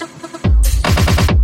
yourself.